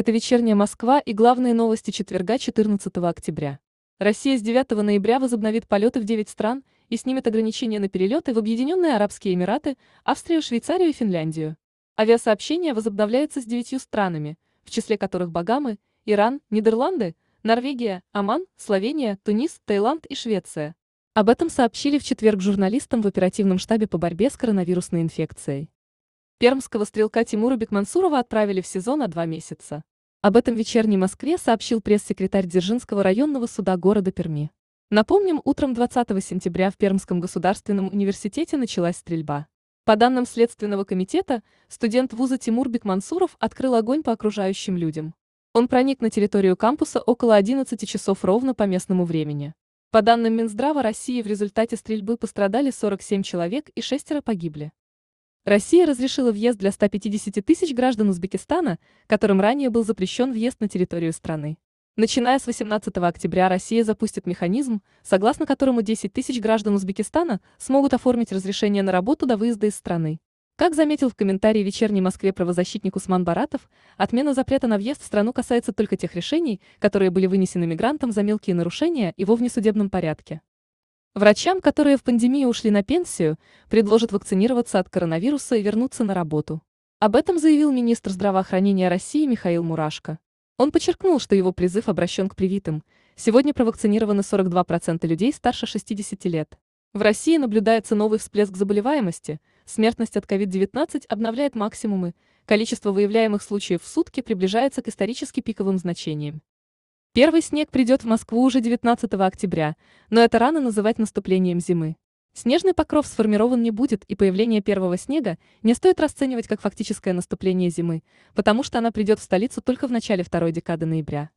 Это «Вечерняя Москва» и главные новости четверга 14 октября. Россия с 9 ноября возобновит полеты в 9 стран и снимет ограничения на перелеты в Объединенные Арабские Эмираты, Австрию, Швейцарию и Финляндию. Авиасообщение возобновляется с девятью странами, в числе которых Багамы, Иран, Нидерланды, Норвегия, Оман, Словения, Тунис, Таиланд и Швеция. Об этом сообщили в четверг журналистам в оперативном штабе по борьбе с коронавирусной инфекцией. Пермского стрелка Тимура Бекмансурова отправили в СИЗО на два месяца. Об этом вечерней Москве сообщил пресс-секретарь Дзержинского районного суда города Перми. Напомним, утром 20 сентября в Пермском государственном университете началась стрельба. По данным Следственного комитета, студент вуза Тимур Бекмансуров открыл огонь по окружающим людям. Он проник на территорию кампуса около 11 часов ровно по местному времени. По данным Минздрава России в результате стрельбы пострадали 47 человек и шестеро погибли. Россия разрешила въезд для 150 тысяч граждан Узбекистана, которым ранее был запрещен въезд на территорию страны. Начиная с 18 октября Россия запустит механизм, согласно которому 10 тысяч граждан Узбекистана смогут оформить разрешение на работу до выезда из страны. Как заметил в комментарии «Вечерней Москве» правозащитник Усман Баратов, отмена запрета на въезд в страну касается только тех решений, которые были вынесены мигрантам за мелкие нарушения и во внесудебном порядке. Врачам, которые в пандемию ушли на пенсию, предложат вакцинироваться от коронавируса и вернуться на работу. Об этом заявил министр здравоохранения России Михаил Мурашко. Он подчеркнул, что его призыв обращен к привитым. Сегодня провакцинированы 42% людей старше 60 лет. В России наблюдается новый всплеск заболеваемости, смертность от COVID-19 обновляет максимумы, количество выявляемых случаев в сутки приближается к исторически пиковым значениям. Первый снег придет в Москву уже 19 октября, но это рано называть наступлением зимы. Снежный покров сформирован не будет, и появление первого снега не стоит расценивать как фактическое наступление зимы, потому что она придет в столицу только в начале второй декады ноября.